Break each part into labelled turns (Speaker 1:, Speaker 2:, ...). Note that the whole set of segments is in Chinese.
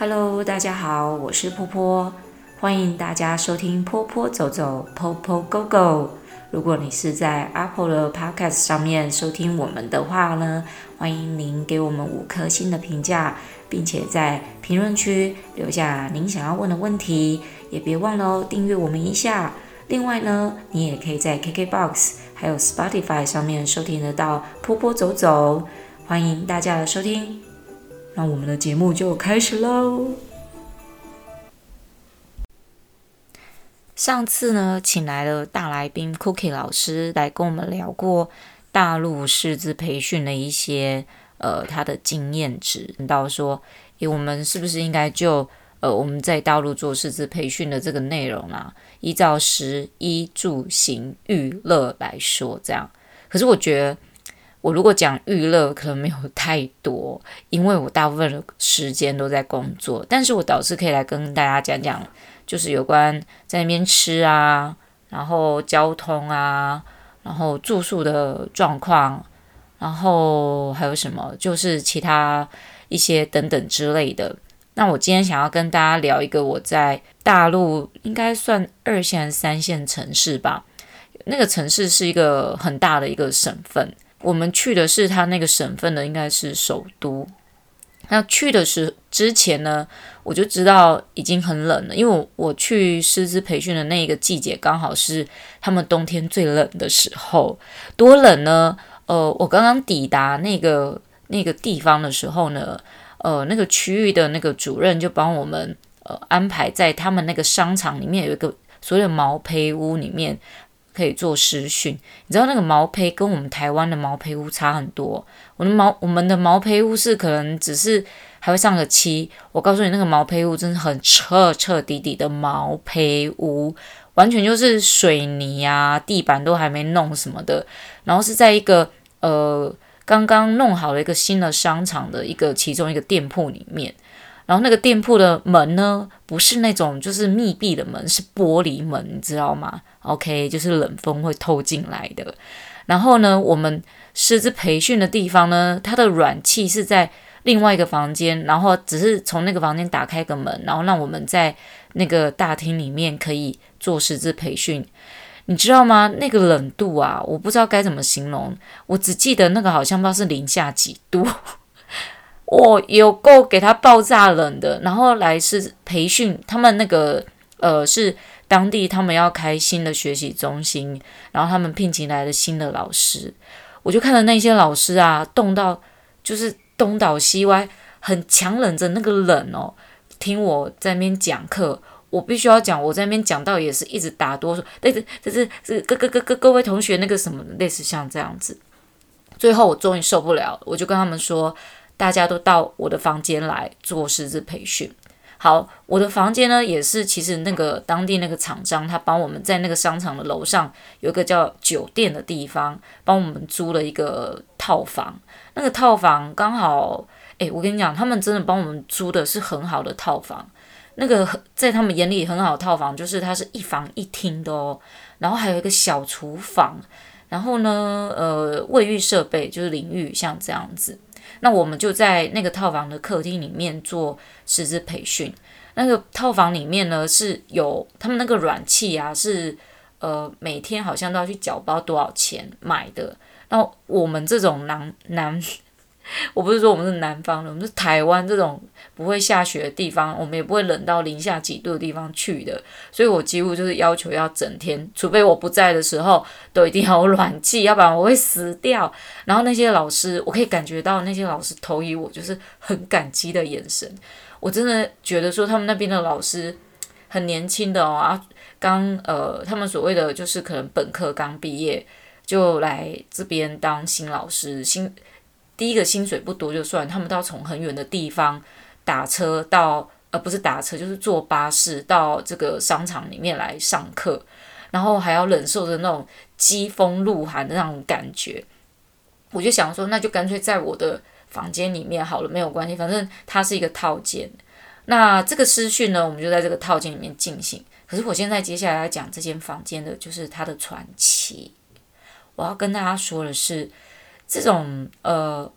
Speaker 1: Hello，大家好，我是波波，欢迎大家收听波波走走，Popo Go Go。如果你是在 Apple 的 Podcast 上面收听我们的话呢，欢迎您给我们五颗星的评价，并且在评论区留下您想要问的问题，也别忘了哦，订阅我们一下。另外呢，你也可以在 KKBOX 还有 Spotify 上面收听得到波波走走，欢迎大家的收听。那我们的节目就开始喽。上次呢，请来了大来宾 Cookie 老师来跟我们聊过大陆师资培训的一些呃他的经验值，到说，诶，我们是不是应该就呃我们在大陆做师资培训的这个内容啊，依照食衣住行娱乐来说这样？可是我觉得。我如果讲娱乐，可能没有太多，因为我大部分的时间都在工作。但是我倒是可以来跟大家讲讲，就是有关在那边吃啊，然后交通啊，然后住宿的状况，然后还有什么，就是其他一些等等之类的。那我今天想要跟大家聊一个我在大陆应该算二线、三线城市吧。那个城市是一个很大的一个省份。我们去的是他那个省份的，应该是首都。那去的时之前呢，我就知道已经很冷了，因为我我去师资培训的那一个季节，刚好是他们冬天最冷的时候。多冷呢？呃，我刚刚抵达那个那个地方的时候呢，呃，那个区域的那个主任就帮我们呃安排在他们那个商场里面有一个所谓的毛坯屋里面。可以做实训，你知道那个毛坯跟我们台湾的毛坯屋差很多。我的毛，我们的毛坯屋是可能只是还会上个漆。我告诉你，那个毛坯屋真的很彻彻底底的毛坯屋，完全就是水泥啊，地板都还没弄什么的。然后是在一个呃刚刚弄好了一个新的商场的一个其中一个店铺里面。然后那个店铺的门呢，不是那种就是密闭的门，是玻璃门，你知道吗？OK，就是冷风会透进来的。然后呢，我们师资培训的地方呢，它的暖气是在另外一个房间，然后只是从那个房间打开个门，然后让我们在那个大厅里面可以做师资培训。你知道吗？那个冷度啊，我不知道该怎么形容，我只记得那个好像不知道是零下几度。我、有够给他爆炸冷的，然后来是培训他们那个呃是当地他们要开新的学习中心，然后他们聘请来的新的老师，我就看到那些老师啊冻到就是东倒西歪，很强忍着那个冷哦，听我在那边讲课，我必须要讲，我在那边讲到也是一直打哆嗦，但是这是是各各各各各位同学那个什么类似像这样子，最后我终于受不了，我就跟他们说。大家都到我的房间来做师资培训。好，我的房间呢，也是其实那个当地那个厂商，他帮我们在那个商场的楼上有一个叫酒店的地方，帮我们租了一个套房。那个套房刚好，诶，我跟你讲，他们真的帮我们租的是很好的套房。那个在他们眼里很好套房，就是它是一房一厅的哦，然后还有一个小厨房，然后呢，呃，卫浴设备就是淋浴，像这样子。那我们就在那个套房的客厅里面做师资培训。那个套房里面呢，是有他们那个软气啊，是呃每天好像都要去缴包多少钱买的。那我们这种男男。我不是说我们是南方的，我们是台湾这种不会下雪的地方，我们也不会冷到零下几度的地方去的，所以我几乎就是要求要整天，除非我不在的时候，都一定要有暖气，要不然我会死掉。然后那些老师，我可以感觉到那些老师投以我就是很感激的眼神，我真的觉得说他们那边的老师很年轻的哦，啊，刚呃，他们所谓的就是可能本科刚毕业就来这边当新老师，新。第一个薪水不多就算，他们都要从很远的地方打车到，呃，不是打车，就是坐巴士到这个商场里面来上课，然后还要忍受着那种疾风露寒的那种感觉。我就想说，那就干脆在我的房间里面好了，没有关系，反正它是一个套间。那这个师训呢，我们就在这个套间里面进行。可是我现在接下来要讲这间房间的，就是它的传奇。我要跟大家说的是。这种呃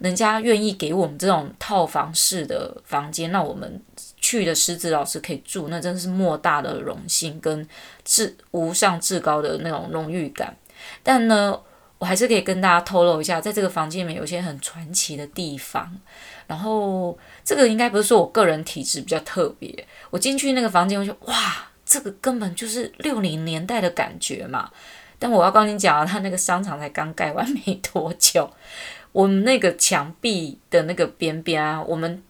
Speaker 1: 人家愿意给我们这种套房式的房间，那我们去的师资老师可以住，那真的是莫大的荣幸跟至无上至高的那种荣誉感。但呢，我还是可以跟大家透露一下，在这个房间里面有些很传奇的地方。然后这个应该不是说我个人体质比较特别，我进去那个房间，我就哇，这个根本就是六零年代的感觉嘛。但我要跟你讲啊，他那个商场才刚盖完没多久。我们那个墙壁的那个边边啊，我们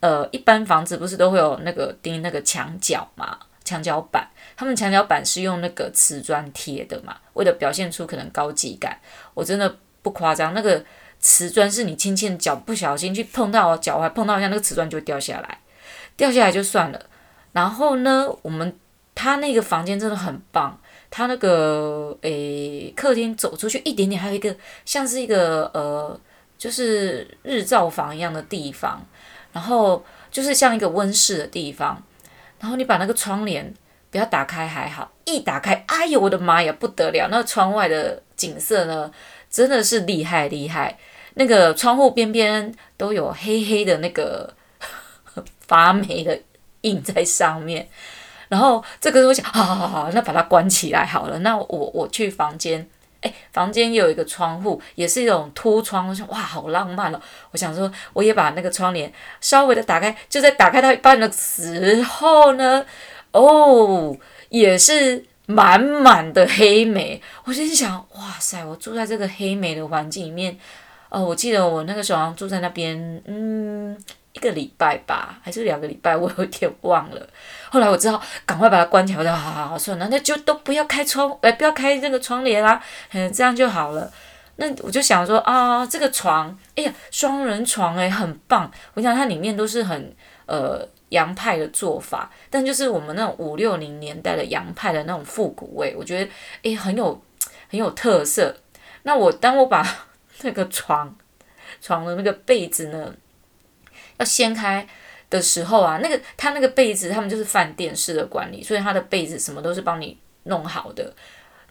Speaker 1: 呃一般房子不是都会有那个钉那个墙角嘛，墙角板，他们墙角板是用那个瓷砖贴的嘛，为了表现出可能高级感。我真的不夸张，那个瓷砖是你轻轻的脚不小心去碰到脚，还碰到一下那个瓷砖就掉下来，掉下来就算了。然后呢，我们他那个房间真的很棒。他那个诶，客厅走出去一点点，还有一个像是一个呃，就是日照房一样的地方，然后就是像一个温室的地方。然后你把那个窗帘不要打开还好，一打开，哎呦我的妈呀，不得了！那窗外的景色呢，真的是厉害厉害。那个窗户边边都有黑黑的那个 发霉的印在上面。然后这个时候我想，好好好，那把它关起来好了。那我我去房间，诶，房间也有一个窗户，也是一种凸窗。我想，哇，好浪漫哦！我想说，我也把那个窗帘稍微的打开，就在打开到一半的时候呢，哦，也是满满的黑莓。我心想，哇塞，我住在这个黑莓的环境里面，哦，我记得我那个时候住在那边，嗯。一个礼拜吧，还是两个礼拜，我有点忘了。后来我只好赶快把它关起来。我说：“好好好，算了，那就都不要开窗，哎，不要开那个窗帘啦，嗯，这样就好了。”那我就想说啊，这个床，哎呀，双人床，哎，很棒。我想它里面都是很呃洋派的做法，但就是我们那种五六零年代的洋派的那种复古味，我觉得哎很有很有特色。那我当我把 那个床床的那个被子呢，要掀开的时候啊，那个他那个被子，他们就是饭店式的管理，所以他的被子什么都是帮你弄好的。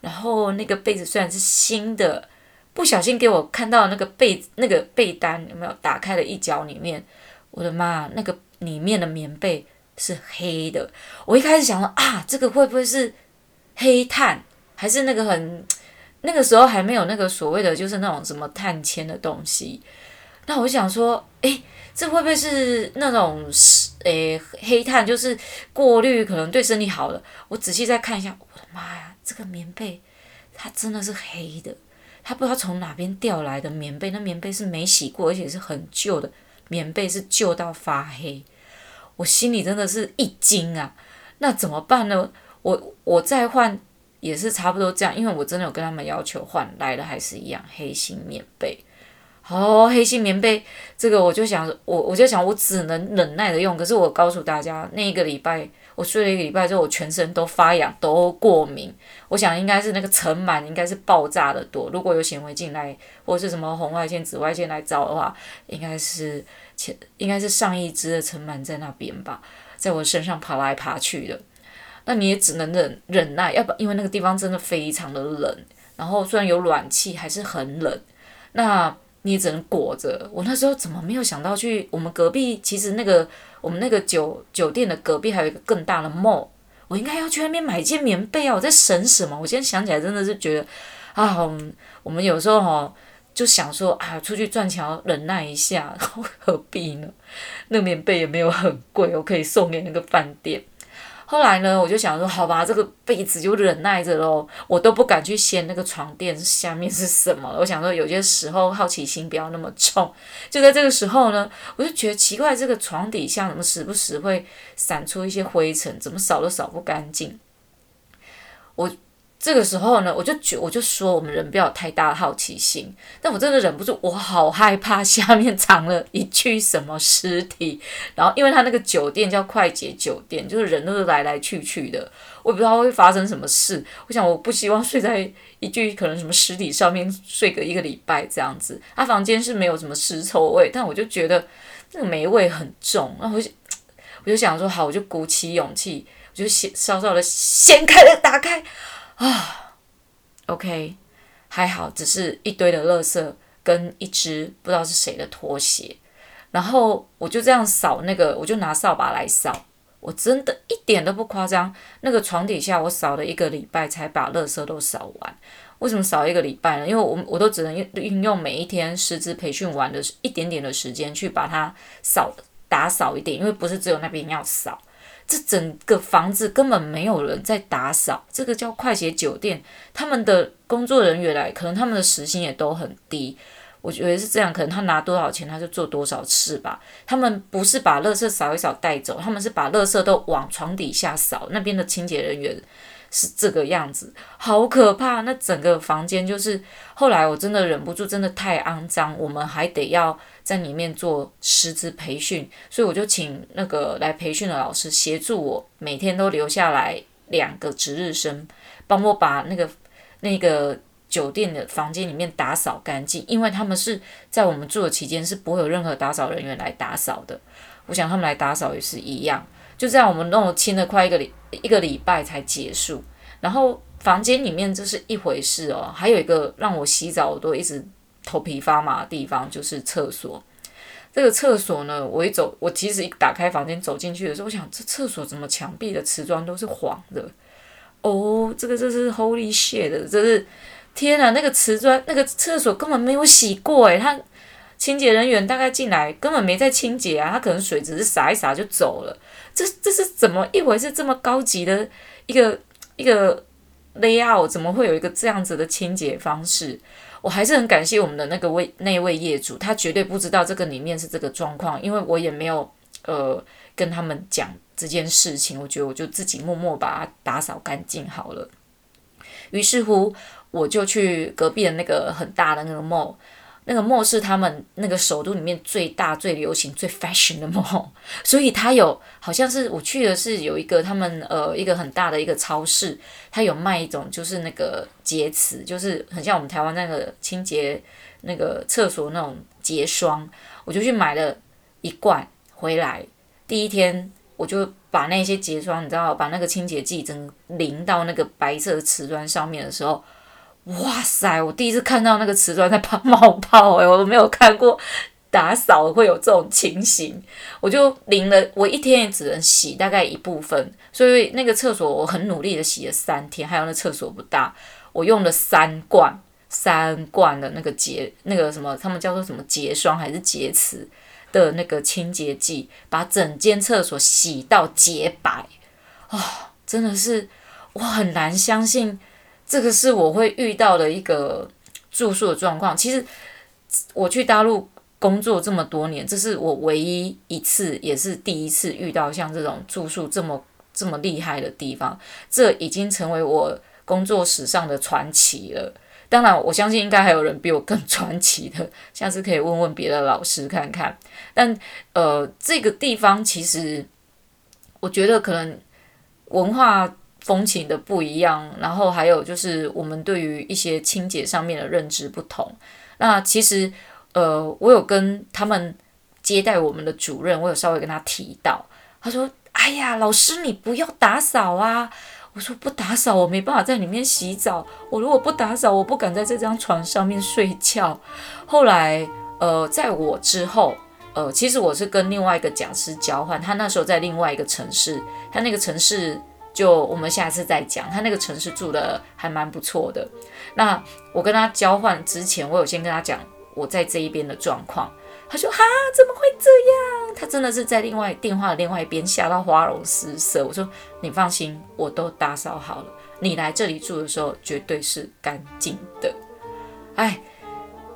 Speaker 1: 然后那个被子虽然是新的，不小心给我看到那个被那个被单有没有打开了一角里面，我的妈，那个里面的棉被是黑的。我一开始想说啊，这个会不会是黑炭，还是那个很那个时候还没有那个所谓的就是那种什么碳纤的东西？那我想说，诶。这会不会是那种是诶黑炭，就是过滤可能对身体好的？我仔细再看一下，我的妈呀，这个棉被它真的是黑的，它不知道从哪边调来的棉被，那棉被是没洗过，而且是很旧的棉被，是旧到发黑。我心里真的是一惊啊！那怎么办呢？我我再换也是差不多这样，因为我真的有跟他们要求换来的还是一样黑心棉被。哦，黑心棉被，这个我就想，我我就想，我只能忍耐的用。可是我告诉大家，那一个礼拜我睡了一个礼拜之后，我全身都发痒，都过敏。我想应该是那个尘螨应该是爆炸的多。如果有显微镜来，或是什么红外线、紫外线来照的话，应该是前应该是上亿只的尘螨在那边吧，在我身上爬来爬去的。那你也只能忍忍耐，要不因为那个地方真的非常的冷，然后虽然有暖气，还是很冷。那你也只能裹着。我那时候怎么没有想到去我们隔壁？其实那个我们那个酒酒店的隔壁还有一个更大的 mall，我应该要去那边买一件棉被啊！我在省什么？我现在想起来真的是觉得啊，我们有时候哈就想说啊，出去赚钱要忍耐一下，何必呢？那棉被也没有很贵，我可以送给那个饭店。后来呢，我就想说，好吧，这个被子就忍耐着喽，我都不敢去掀那个床垫下面是什么。我想说，有些时候好奇心不要那么重。就在这个时候呢，我就觉得奇怪，这个床底下怎么时不时会散出一些灰尘，怎么扫都扫不干净。这个时候呢，我就觉我就说我们人不要有太大的好奇心，但我真的忍不住，我好害怕 下面藏了一具什么尸体。然后，因为他那个酒店叫快捷酒店，就是人都是来来去去的，我也不知道会发生什么事。我想我不希望睡在一具可能什么尸体上面睡个一个礼拜这样子。他房间是没有什么尸臭味，但我就觉得那个霉味很重。然后我就我就想说好，我就鼓起勇气，我就先稍稍的掀开了，打开。啊，OK，还好，只是一堆的垃圾跟一只不知道是谁的拖鞋，然后我就这样扫那个，我就拿扫把来扫，我真的一点都不夸张，那个床底下我扫了一个礼拜才把垃圾都扫完。为什么扫一个礼拜呢？因为我我都只能用运用每一天师资培训完的一点点的时间去把它扫打扫一点，因为不是只有那边要扫。这整个房子根本没有人在打扫，这个叫快捷酒店，他们的工作人员来，可能他们的时薪也都很低，我觉得是这样，可能他拿多少钱他就做多少次吧。他们不是把垃圾扫一扫带走，他们是把垃圾都往床底下扫，那边的清洁人员。是这个样子，好可怕！那整个房间就是，后来我真的忍不住，真的太肮脏，我们还得要在里面做师资培训，所以我就请那个来培训的老师协助我，每天都留下来两个值日生，帮我把那个那个酒店的房间里面打扫干净，因为他们是在我们住的期间是不会有任何打扫人员来打扫的，我想他们来打扫也是一样。就这样，我们弄了清了快一个礼一个礼拜才结束。然后房间里面这是一回事哦，还有一个让我洗澡我都一直头皮发麻的地方，就是厕所。这个厕所呢，我一走，我其实一打开房间走进去的时候，我想这厕所怎么墙壁的瓷砖都是黄的？哦，这个这是 Holy shit 的，这是天哪！那个瓷砖，那个厕所根本没有洗过诶，它。清洁人员大概进来根本没在清洁啊，他可能水只是洒一洒就走了。这这是怎么一回事？这么高级的一个一个 layout，怎么会有一个这样子的清洁方式？我还是很感谢我们的那个位那位业主，他绝对不知道这个里面是这个状况，因为我也没有呃跟他们讲这件事情。我觉得我就自己默默把它打扫干净好了。于是乎，我就去隔壁的那个很大的那个 mall。那个 mall 是他们那个首都里面最大、最流行、最 fashion 的 mall，所以它有好像是我去的是有一个他们呃一个很大的一个超市，它有卖一种就是那个洁瓷，就是很像我们台湾那个清洁那个厕所那种洁霜，我就去买了一罐回来。第一天我就把那些洁霜，你知道，把那个清洁剂整淋到那个白色的瓷砖上面的时候。哇塞！我第一次看到那个瓷砖在冒冒泡，诶，我都没有看过打扫会有这种情形。我就淋了，我一天也只能洗大概一部分，所以那个厕所我很努力的洗了三天。还有那厕所不大，我用了三罐三罐的那个洁那个什么，他们叫做什么洁霜还是洁瓷的那个清洁剂，把整间厕所洗到洁白。哦，真的是我很难相信。这个是我会遇到的一个住宿的状况。其实我去大陆工作这么多年，这是我唯一一次，也是第一次遇到像这种住宿这么这么厉害的地方。这已经成为我工作史上的传奇了。当然，我相信应该还有人比我更传奇的，下次可以问问别的老师看看。但呃，这个地方其实我觉得可能文化。风情的不一样，然后还有就是我们对于一些清洁上面的认知不同。那其实，呃，我有跟他们接待我们的主任，我有稍微跟他提到，他说：“哎呀，老师你不要打扫啊！”我说：“不打扫，我没办法在里面洗澡。我如果不打扫，我不敢在这张床上面睡觉。”后来，呃，在我之后，呃，其实我是跟另外一个讲师交换，他那时候在另外一个城市，他那个城市。就我们下次再讲，他那个城市住的还蛮不错的。那我跟他交换之前，我有先跟他讲我在这一边的状况。他说：“哈，怎么会这样？”他真的是在另外电话的另外一边吓到花容失色。我说：“你放心，我都打扫好了。你来这里住的时候，绝对是干净的。”哎，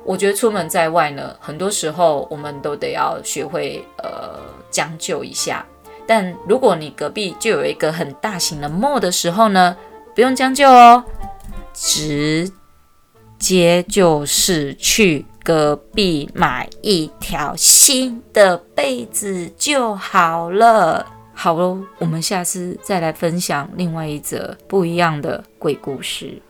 Speaker 1: 我觉得出门在外呢，很多时候我们都得要学会呃将就一下。但如果你隔壁就有一个很大型的 mall 的时候呢，不用将就哦，直接就是去隔壁买一条新的被子就好了。好喽，我们下次再来分享另外一则不一样的鬼故事。